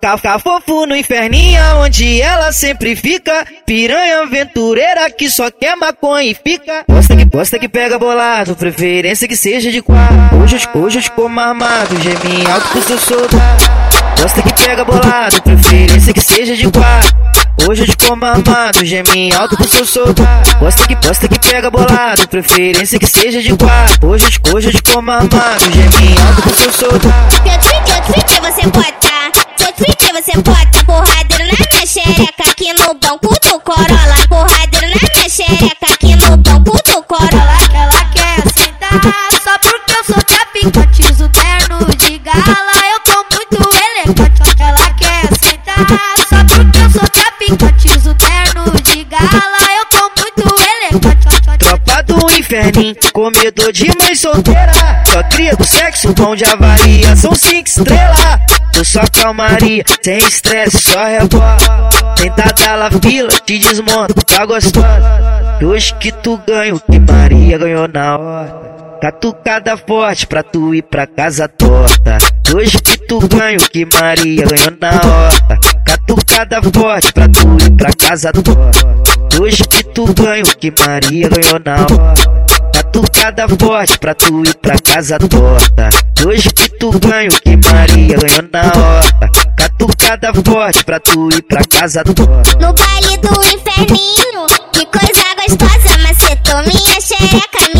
Cafá fofo no inferninho, onde ela sempre fica. Piranha aventureira que só quer maconha e fica. Gosta que gosta que pega bolado, preferência que seja de quatro. Hoje, hoje eu te como armado, geminho alto pro seu soldado. Gosta que pega bolado, preferência que seja de quatro. Hoje eu te como armado, geminho alto pro seu soldado. Gosta que gosta que pega bolado, preferência que seja de quatro. Hoje, hoje eu te como armado, geminho alto pro seu soldado. Que trick, que você bota. Você bota porradeiro na minha xereca aqui no banco do Corolla. Porradeiro na minha xereca aqui no banco do Corolla. Ela quer sentar comedor de mãe solteira. Só cria do sexo, bom de avaria, são cinco estrelas. Tô só calmaria, sem estresse, só rebola. Dar la fila, te desmonta, tá gostosa. Hoje que tu ganha que Maria ganhou na hora. Catucada forte pra tu ir pra casa torta. Hoje que tu ganha que Maria ganhou na hora. Catucada forte pra tu ir casa torta. Hoje que tu ganha o que Maria ganhou na hora. Catucada forte pra tu ir pra casa torta. Hoje que tu ganha o que Maria ganhou na hora. Catucada forte pra tu ir pra casa torta. No baile do inferninho, que coisa gostosa, macetou minha xereca,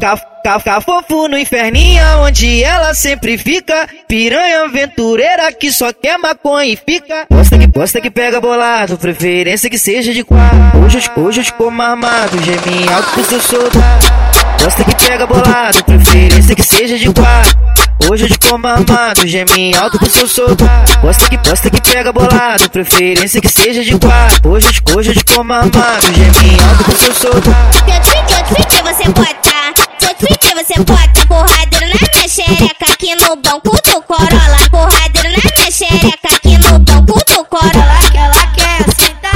Cafá fofo no inferninho, onde ela sempre fica. Piranha aventureira que só quer maconha e fica. Gosta que gosta que pega bolado, preferência que seja de quatro. Hoje, hoje eu te como armado, geminho alto pro seu soldado. Gosta que pega bolado, preferência que seja de quatro. Hoje eu te como armado, geminho alto pro seu soldado. Gosta que gosta que pega bolado, preferência que seja de quatro. Hoje, hoje eu te como armado, geminho alto pro seu soldado. Que trick, que trick, você bota. Você bota porradeiro na minha xereca aqui no banco do Corolla. Porradeiro na minha xereca aqui no banco do Corolla. Ela quer sentar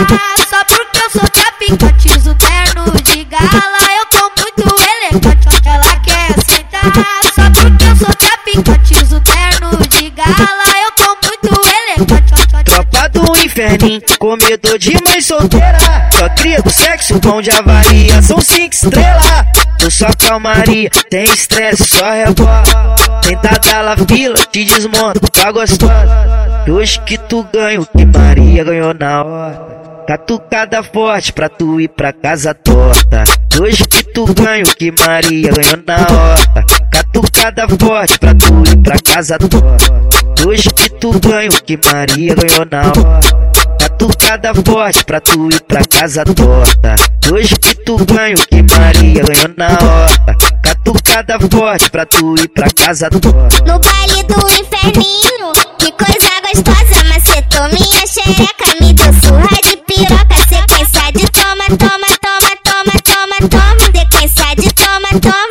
só porque eu sou traficante. Uso terno de gala, eu tô muito elegante. Ela quer sentar só porque eu sou traficante. Uso terno de gala, inferninho, comedor de mãe solteira. Só cria do sexo, bom de avaria, são cinco estrelas. Tô só calmaria, tem estresse, só rebola. Tenta dar la fila, te desmonta, tá gostosa. E hoje que tu ganha que Maria ganhou na hora. Catucada forte pra tu ir pra casa torta. Hoje que tu ganha que Maria ganhou na hora. Catucada forte pra tu casa que tu ganha o que Maria ganhou na. Catucada forte pra tu ir pra casa torta. Hoje que tu ganha o que Maria ganhou na hora. Catucada forte pra tu ir pra casa torta. No baile do inferninho, que coisa gostosa, macetou minha xereca, me deu surra de piroca, sequência de toma, toma, toma, toma, toma, toma, sequência de toma, toma,